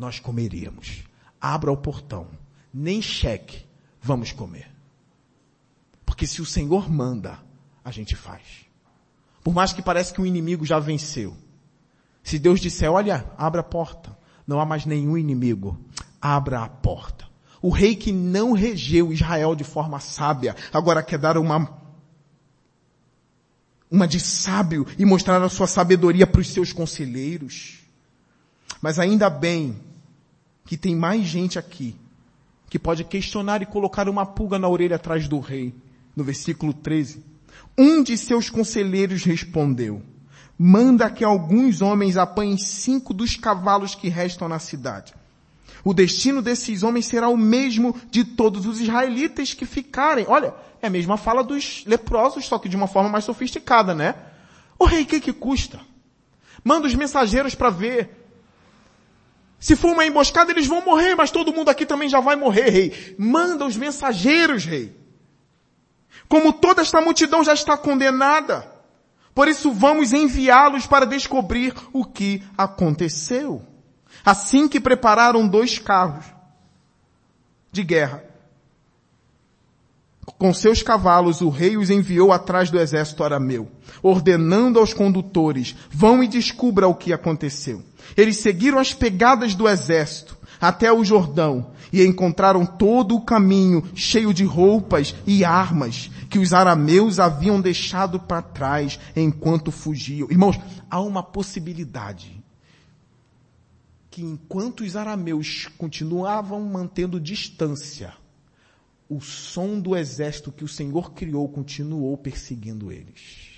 nós comeríamos. Abra o portão. Nem cheque, vamos comer. Porque se o Senhor manda, a gente faz. Por mais que pareça que o inimigo já venceu. Se Deus disser, olha, abra a porta. Não há mais nenhum inimigo. Abra a porta. O rei que não regeu Israel de forma sábia, agora quer dar uma, uma de sábio e mostrar a sua sabedoria para os seus conselheiros. Mas ainda bem que tem mais gente aqui que pode questionar e colocar uma pulga na orelha atrás do rei. No versículo 13. Um de seus conselheiros respondeu, manda que alguns homens apanhem cinco dos cavalos que restam na cidade. O destino desses homens será o mesmo de todos os israelitas que ficarem. Olha, é a mesma fala dos leprosos, só que de uma forma mais sofisticada, né? O rei, que que custa? Manda os mensageiros para ver. Se for uma emboscada, eles vão morrer, mas todo mundo aqui também já vai morrer, rei. Manda os mensageiros, rei. Como toda esta multidão já está condenada, por isso vamos enviá-los para descobrir o que aconteceu. Assim que prepararam dois carros de guerra, com seus cavalos, o rei os enviou atrás do exército arameu, ordenando aos condutores, vão e descubra o que aconteceu. Eles seguiram as pegadas do exército até o Jordão e encontraram todo o caminho cheio de roupas e armas que os arameus haviam deixado para trás enquanto fugiam. Irmãos, há uma possibilidade que enquanto os arameus continuavam mantendo distância, o som do exército que o Senhor criou continuou perseguindo eles.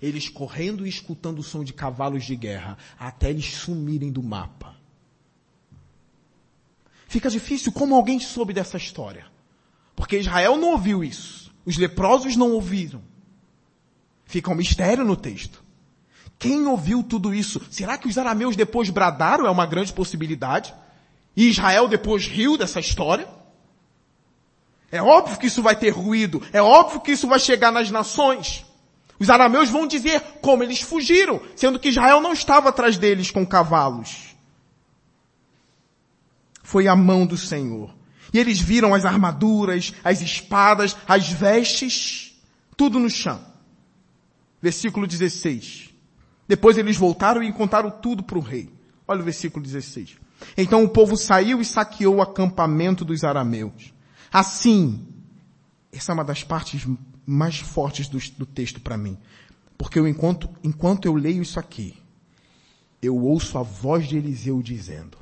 Eles correndo e escutando o som de cavalos de guerra, até eles sumirem do mapa. Fica difícil como alguém soube dessa história. Porque Israel não ouviu isso. Os leprosos não ouviram. Fica um mistério no texto. Quem ouviu tudo isso? Será que os arameus depois bradaram? É uma grande possibilidade. E Israel depois riu dessa história? É óbvio que isso vai ter ruído. É óbvio que isso vai chegar nas nações. Os arameus vão dizer como eles fugiram, sendo que Israel não estava atrás deles com cavalos. Foi a mão do Senhor. E eles viram as armaduras, as espadas, as vestes, tudo no chão. Versículo 16. Depois eles voltaram e contaram tudo para o rei. Olha o versículo 16. Então o povo saiu e saqueou o acampamento dos arameus. Assim, essa é uma das partes mais fortes do, do texto para mim. Porque eu, enquanto, enquanto eu leio isso aqui, eu ouço a voz de Eliseu dizendo,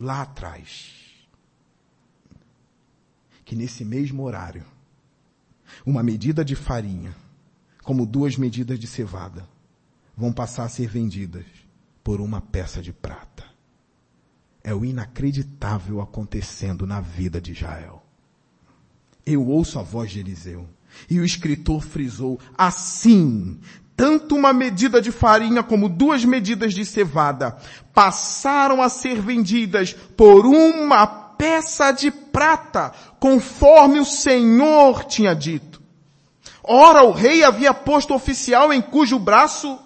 lá atrás, que nesse mesmo horário, uma medida de farinha, como duas medidas de cevada, vão passar a ser vendidas por uma peça de prata. É o inacreditável acontecendo na vida de Israel. Eu ouço a voz de Eliseu. E o escritor frisou, assim, tanto uma medida de farinha como duas medidas de cevada passaram a ser vendidas por uma peça de prata, conforme o Senhor tinha dito. Ora, o rei havia posto oficial em cujo braço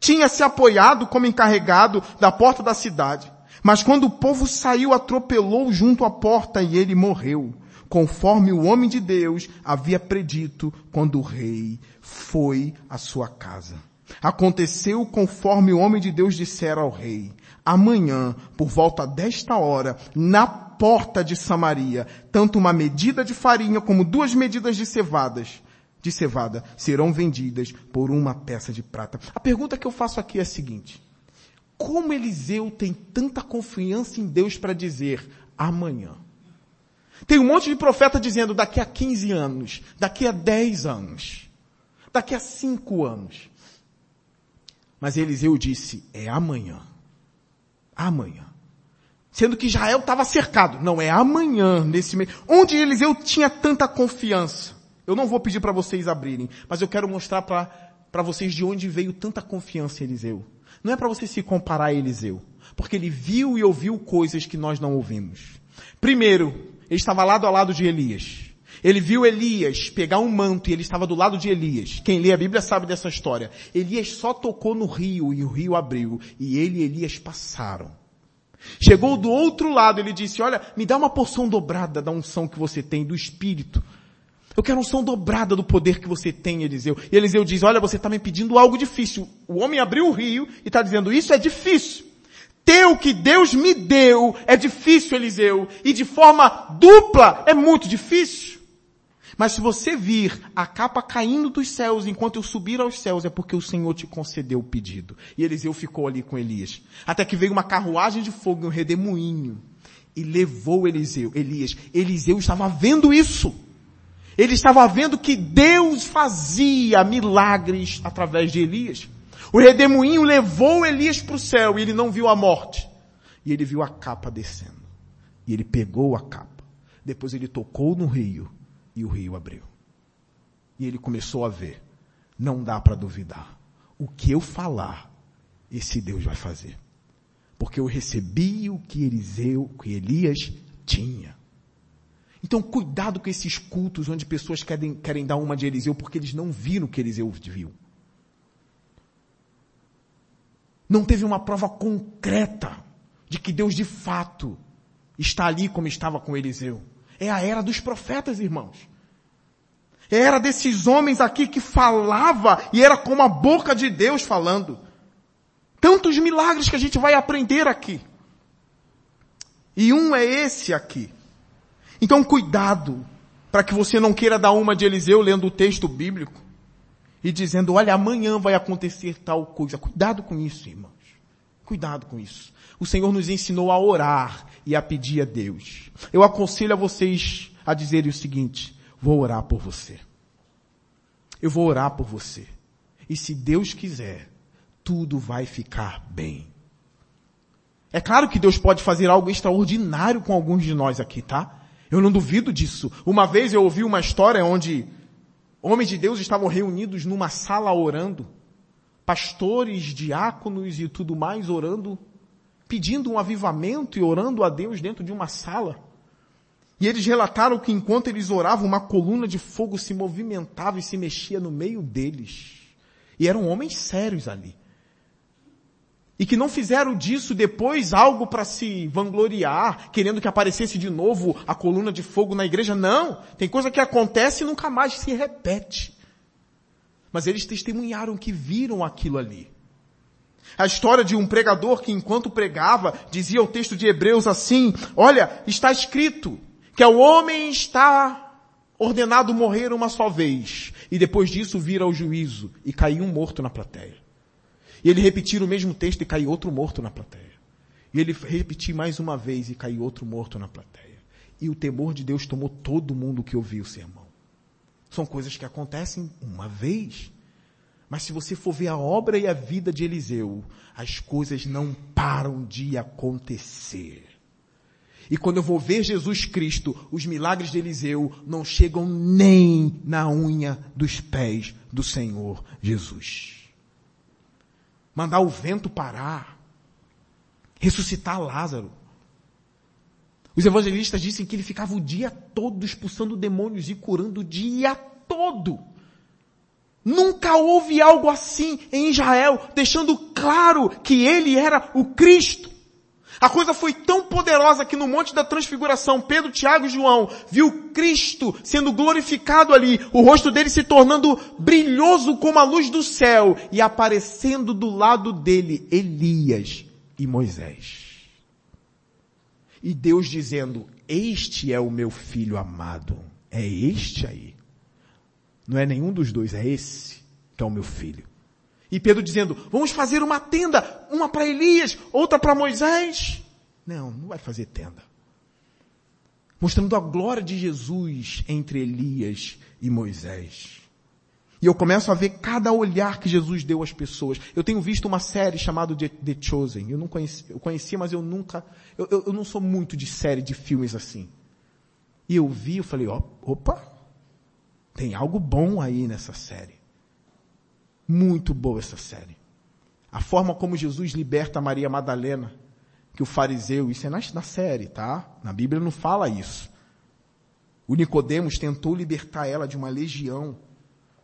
tinha se apoiado como encarregado da porta da cidade. Mas quando o povo saiu, atropelou junto à porta e ele morreu, conforme o homem de Deus havia predito quando o rei foi à sua casa. Aconteceu conforme o homem de Deus dissera ao rei. Amanhã, por volta desta hora, na porta de Samaria, tanto uma medida de farinha como duas medidas de cevadas de cevada serão vendidas por uma peça de prata. A pergunta que eu faço aqui é a seguinte. Como Eliseu tem tanta confiança em Deus para dizer amanhã? Tem um monte de profeta dizendo daqui a 15 anos, daqui a 10 anos, daqui a 5 anos. Mas Eliseu disse, é amanhã. Amanhã. Sendo que Israel estava cercado. Não, é amanhã, nesse mês. Onde Eliseu tinha tanta confiança? Eu não vou pedir para vocês abrirem, mas eu quero mostrar para vocês de onde veio tanta confiança em Eliseu. Não é para você se comparar a Eliseu, porque ele viu e ouviu coisas que nós não ouvimos. Primeiro, ele estava lado a lado de Elias. Ele viu Elias pegar um manto e ele estava do lado de Elias. Quem lê a Bíblia sabe dessa história. Elias só tocou no rio e o rio abriu e ele e Elias passaram. Chegou do outro lado, ele disse, olha, me dá uma porção dobrada da unção que você tem, do Espírito. Eu quero unção dobrada do poder que você tem, Eliseu. E Eliseu diz, olha, você está me pedindo algo difícil. O homem abriu o rio e está dizendo, isso é difícil. Ter o que Deus me deu é difícil, Eliseu. E de forma dupla é muito difícil. Mas se você vir a capa caindo dos céus enquanto eu subir aos céus, é porque o Senhor te concedeu o pedido. E Eliseu ficou ali com Elias. Até que veio uma carruagem de fogo um redemoinho. E levou Eliseu, Elias. Eliseu estava vendo isso. Ele estava vendo que Deus fazia milagres através de Elias. O redemoinho levou Elias para o céu e ele não viu a morte. E ele viu a capa descendo. E ele pegou a capa. Depois ele tocou no rio e o rio abriu. E ele começou a ver. Não dá para duvidar. O que eu falar, esse Deus vai fazer. Porque eu recebi o que Eliseu, o que Elias tinha. Então cuidado com esses cultos onde pessoas querem, querem dar uma de Eliseu porque eles não viram o que Eliseu viu. Não teve uma prova concreta de que Deus de fato está ali como estava com Eliseu. É a era dos profetas, irmãos. É a era desses homens aqui que falava e era como a boca de Deus falando. Tantos milagres que a gente vai aprender aqui. E um é esse aqui. Então cuidado para que você não queira dar uma de Eliseu lendo o texto bíblico e dizendo, olha, amanhã vai acontecer tal coisa. Cuidado com isso, irmãos. Cuidado com isso. O Senhor nos ensinou a orar e a pedir a Deus. Eu aconselho a vocês a dizerem o seguinte, vou orar por você. Eu vou orar por você. E se Deus quiser, tudo vai ficar bem. É claro que Deus pode fazer algo extraordinário com alguns de nós aqui, tá? Eu não duvido disso. Uma vez eu ouvi uma história onde Homens de Deus estavam reunidos numa sala orando, pastores, diáconos e tudo mais orando, pedindo um avivamento e orando a Deus dentro de uma sala. E eles relataram que enquanto eles oravam, uma coluna de fogo se movimentava e se mexia no meio deles. E eram homens sérios ali e que não fizeram disso depois algo para se vangloriar, querendo que aparecesse de novo a coluna de fogo na igreja. Não, tem coisa que acontece e nunca mais se repete. Mas eles testemunharam que viram aquilo ali. A história de um pregador que enquanto pregava, dizia o texto de Hebreus assim, olha, está escrito que o homem está ordenado morrer uma só vez, e depois disso vira o juízo, e caiu um morto na plateia. E ele repetir o mesmo texto e cair outro morto na plateia. E ele repetir mais uma vez e cair outro morto na plateia. E o temor de Deus tomou todo mundo que ouviu o sermão. São coisas que acontecem uma vez. Mas se você for ver a obra e a vida de Eliseu, as coisas não param de acontecer. E quando eu vou ver Jesus Cristo, os milagres de Eliseu não chegam nem na unha dos pés do Senhor Jesus mandar o vento parar, ressuscitar Lázaro. Os evangelistas dizem que ele ficava o dia todo expulsando demônios e curando o dia todo. Nunca houve algo assim em Israel, deixando claro que ele era o Cristo. A coisa foi tão poderosa que no Monte da Transfiguração, Pedro, Tiago e João viu Cristo sendo glorificado ali, o rosto dele se tornando brilhoso como a luz do céu e aparecendo do lado dele Elias e Moisés. E Deus dizendo, este é o meu filho amado. É este aí. Não é nenhum dos dois, é esse que é o meu filho. E Pedro dizendo, vamos fazer uma tenda, uma para Elias, outra para Moisés. Não, não vai fazer tenda. Mostrando a glória de Jesus entre Elias e Moisés. E eu começo a ver cada olhar que Jesus deu às pessoas. Eu tenho visto uma série chamada The Chosen. Eu não conhecia, eu mas eu nunca, eu, eu, eu não sou muito de série de filmes assim. E eu vi, eu falei, ó, opa, tem algo bom aí nessa série. Muito boa essa série. A forma como Jesus liberta Maria Madalena, que o fariseu, isso é na, na série, tá? Na Bíblia não fala isso. O Nicodemos tentou libertar ela de uma legião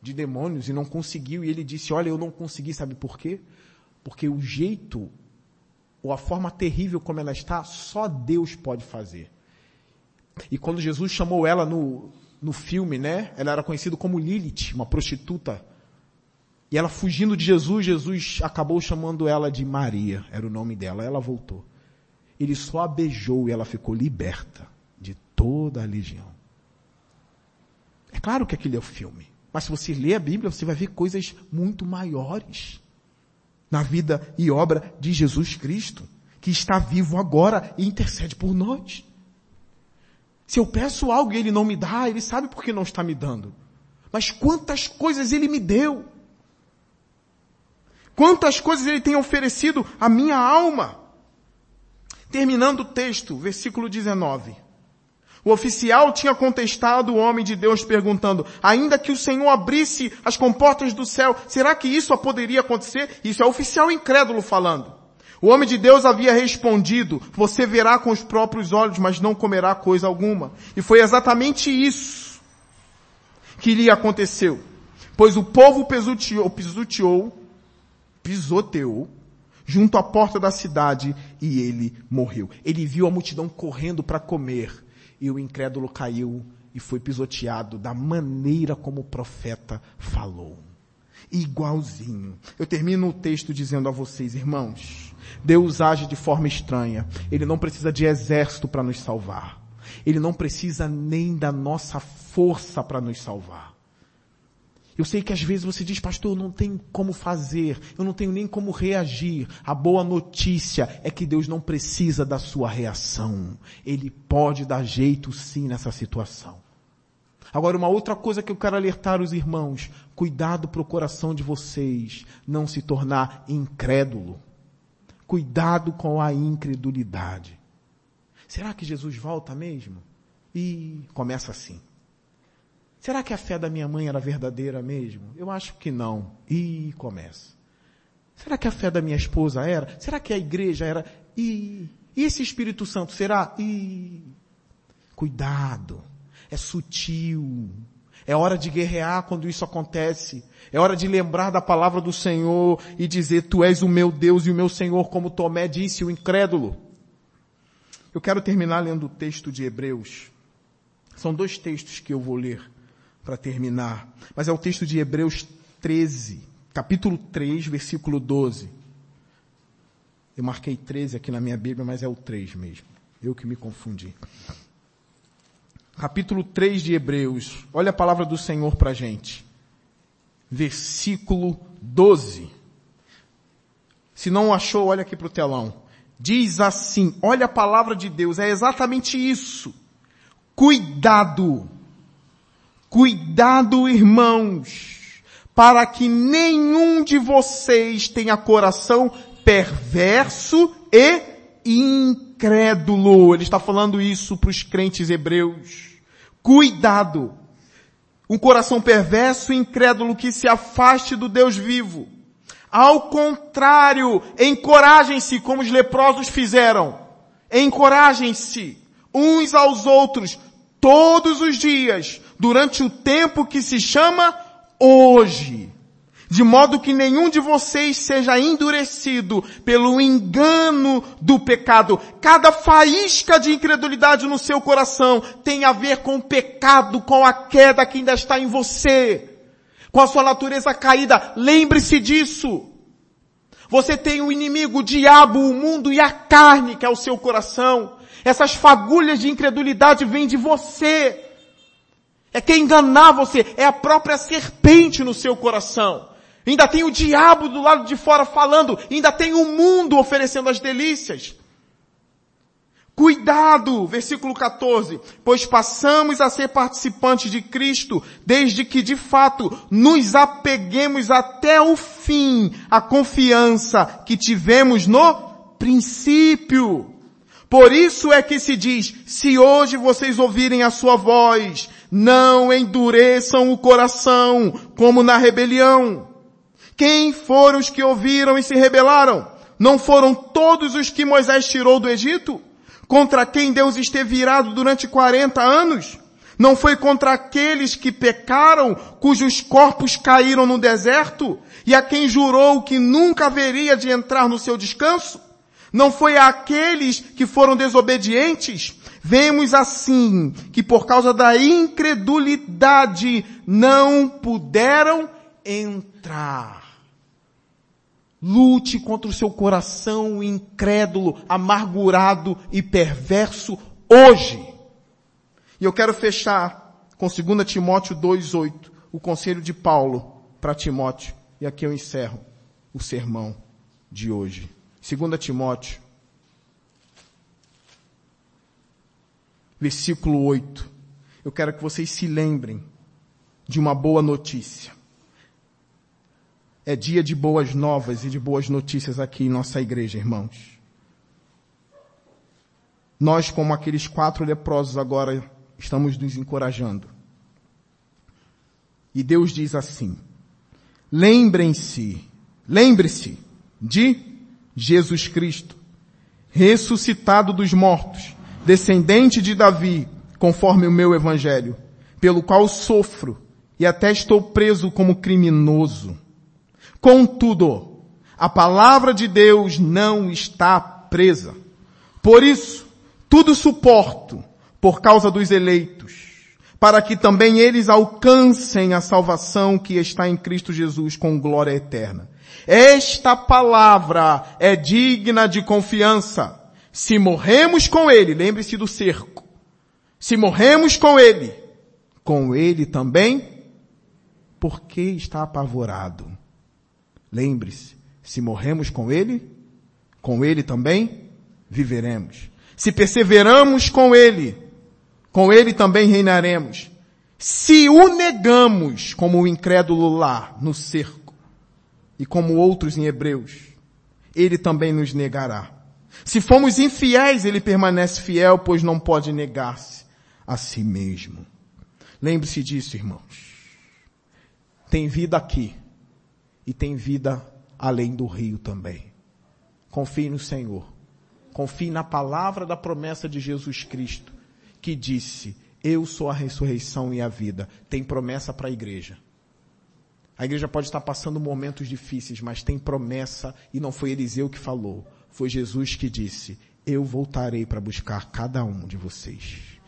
de demônios e não conseguiu, e ele disse, olha, eu não consegui, sabe por quê? Porque o jeito, ou a forma terrível como ela está, só Deus pode fazer. E quando Jesus chamou ela no, no filme, né? Ela era conhecida como Lilith, uma prostituta e ela fugindo de Jesus, Jesus acabou chamando ela de Maria, era o nome dela. Ela voltou. Ele só a beijou e ela ficou liberta de toda a legião. É claro que aquele é o filme. Mas se você ler a Bíblia, você vai ver coisas muito maiores na vida e obra de Jesus Cristo, que está vivo agora e intercede por nós. Se eu peço algo e ele não me dá, ele sabe por que não está me dando. Mas quantas coisas ele me deu. Quantas coisas ele tem oferecido à minha alma. Terminando o texto, versículo 19. O oficial tinha contestado o homem de Deus perguntando, ainda que o Senhor abrisse as comportas do céu, será que isso poderia acontecer? Isso é o oficial incrédulo falando. O homem de Deus havia respondido, você verá com os próprios olhos, mas não comerá coisa alguma. E foi exatamente isso que lhe aconteceu. Pois o povo pisoteou, pisoteou, pisoteou junto à porta da cidade e ele morreu. Ele viu a multidão correndo para comer e o incrédulo caiu e foi pisoteado da maneira como o profeta falou. Igualzinho. Eu termino o texto dizendo a vocês, irmãos, Deus age de forma estranha. Ele não precisa de exército para nos salvar. Ele não precisa nem da nossa força para nos salvar. Eu sei que às vezes você diz, pastor, não tem como fazer, eu não tenho nem como reagir. A boa notícia é que Deus não precisa da sua reação. Ele pode dar jeito sim nessa situação. Agora uma outra coisa que eu quero alertar os irmãos, cuidado para o coração de vocês não se tornar incrédulo. Cuidado com a incredulidade. Será que Jesus volta mesmo? E começa assim. Será que a fé da minha mãe era verdadeira mesmo? Eu acho que não. E começa. Será que a fé da minha esposa era? Será que a igreja era? E, e esse Espírito Santo será? E cuidado. É sutil. É hora de guerrear quando isso acontece. É hora de lembrar da palavra do Senhor e dizer, tu és o meu Deus e o meu Senhor, como Tomé disse, o incrédulo. Eu quero terminar lendo o texto de Hebreus. São dois textos que eu vou ler para terminar. Mas é o texto de Hebreus 13, capítulo 3, versículo 12. Eu marquei 13 aqui na minha Bíblia, mas é o 3 mesmo. Eu que me confundi. Capítulo 3 de Hebreus. Olha a palavra do Senhor para gente. Versículo 12. Se não achou, olha aqui para o telão. Diz assim, olha a palavra de Deus, é exatamente isso. Cuidado Cuidado, irmãos, para que nenhum de vocês tenha coração perverso e incrédulo. Ele está falando isso para os crentes hebreus. Cuidado. Um coração perverso e incrédulo que se afaste do Deus vivo. Ao contrário, encorajem-se como os leprosos fizeram. Encorajem-se uns aos outros todos os dias, durante o tempo que se chama hoje. De modo que nenhum de vocês seja endurecido pelo engano do pecado. Cada faísca de incredulidade no seu coração tem a ver com o pecado, com a queda que ainda está em você. Com a sua natureza caída. Lembre-se disso. Você tem o inimigo, o diabo, o mundo e a carne, que é o seu coração. Essas fagulhas de incredulidade vêm de você. É quem enganar você, é a própria serpente no seu coração. Ainda tem o diabo do lado de fora falando, ainda tem o mundo oferecendo as delícias. Cuidado, versículo 14, pois passamos a ser participantes de Cristo, desde que de fato nos apeguemos até o fim à confiança que tivemos no princípio. Por isso é que se diz, se hoje vocês ouvirem a sua voz, não endureçam o coração, como na rebelião. Quem foram os que ouviram e se rebelaram? Não foram todos os que Moisés tirou do Egito? Contra quem Deus esteve irado durante 40 anos? Não foi contra aqueles que pecaram, cujos corpos caíram no deserto? E a quem jurou que nunca haveria de entrar no seu descanso? Não foi aqueles que foram desobedientes? Vemos assim que por causa da incredulidade não puderam entrar. Lute contra o seu coração incrédulo, amargurado e perverso hoje. E eu quero fechar com 2 Timóteo 2,8, o conselho de Paulo para Timóteo. E aqui eu encerro o sermão de hoje. 2 Timóteo, versículo 8. Eu quero que vocês se lembrem de uma boa notícia. É dia de boas novas e de boas notícias aqui em nossa igreja, irmãos. Nós, como aqueles quatro leprosos agora, estamos nos encorajando. E Deus diz assim, lembrem-se, lembre-se de Jesus Cristo, ressuscitado dos mortos, descendente de Davi, conforme o meu evangelho, pelo qual sofro e até estou preso como criminoso. Contudo, a palavra de Deus não está presa. Por isso, tudo suporto por causa dos eleitos, para que também eles alcancem a salvação que está em Cristo Jesus com glória eterna. Esta palavra é digna de confiança. Se morremos com Ele, lembre-se do cerco. Se morremos com Ele, com Ele também, por que está apavorado? Lembre-se, se morremos com Ele, com Ele também viveremos. Se perseveramos com Ele, com Ele também reinaremos. Se o negamos como o incrédulo lá no cerco e como outros em Hebreus, Ele também nos negará. Se fomos infiéis, Ele permanece fiel, pois não pode negar-se a si mesmo. Lembre-se disso, irmãos. Tem vida aqui e tem vida além do rio também. Confie no Senhor. Confie na palavra da promessa de Jesus Cristo, que disse, eu sou a ressurreição e a vida. Tem promessa para a igreja. A igreja pode estar passando momentos difíceis, mas tem promessa e não foi Eliseu que falou. Foi Jesus que disse, eu voltarei para buscar cada um de vocês.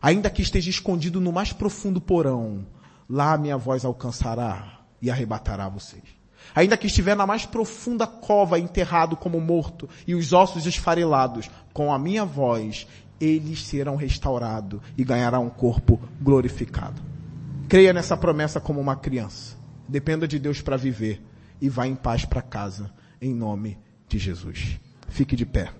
Ainda que esteja escondido no mais profundo porão, lá minha voz alcançará e arrebatará vocês. Ainda que estiver na mais profunda cova enterrado como morto e os ossos esfarelados, com a minha voz, eles serão restaurados e ganhará um corpo glorificado. Creia nessa promessa como uma criança. Dependa de Deus para viver e vá em paz para casa, em nome de Jesus. Fique de pé.